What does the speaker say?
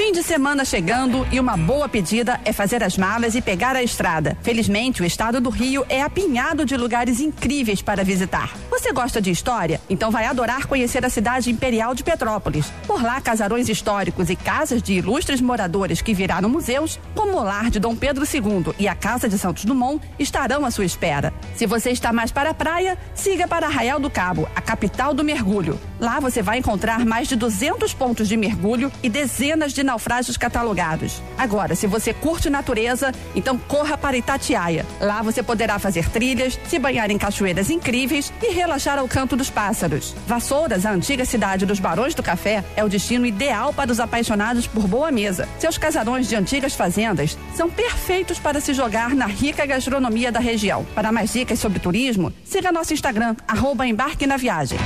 Fim de semana chegando e uma boa pedida é fazer as malas e pegar a estrada. Felizmente, o estado do Rio é apinhado de lugares incríveis para visitar. Você gosta de história? Então vai adorar conhecer a cidade imperial de Petrópolis. Por lá, casarões históricos e casas de ilustres moradores que viraram museus, como o lar de Dom Pedro II e a Casa de Santos Dumont, estarão à sua espera. Se você está mais para a praia, siga para Arraial do Cabo, a capital do mergulho. Lá você vai encontrar mais de 200 pontos de mergulho e dezenas de naufrágios catalogados. Agora, se você curte natureza, então corra para Itatiaia. Lá você poderá fazer trilhas, se banhar em cachoeiras incríveis e relaxar ao canto dos pássaros. Vassouras, a antiga cidade dos Barões do Café, é o destino ideal para os apaixonados por boa mesa. Seus casarões de antigas fazendas são perfeitos para se jogar na rica gastronomia da região. Para mais dicas sobre turismo, siga nosso Instagram, arroba embarque na viagem.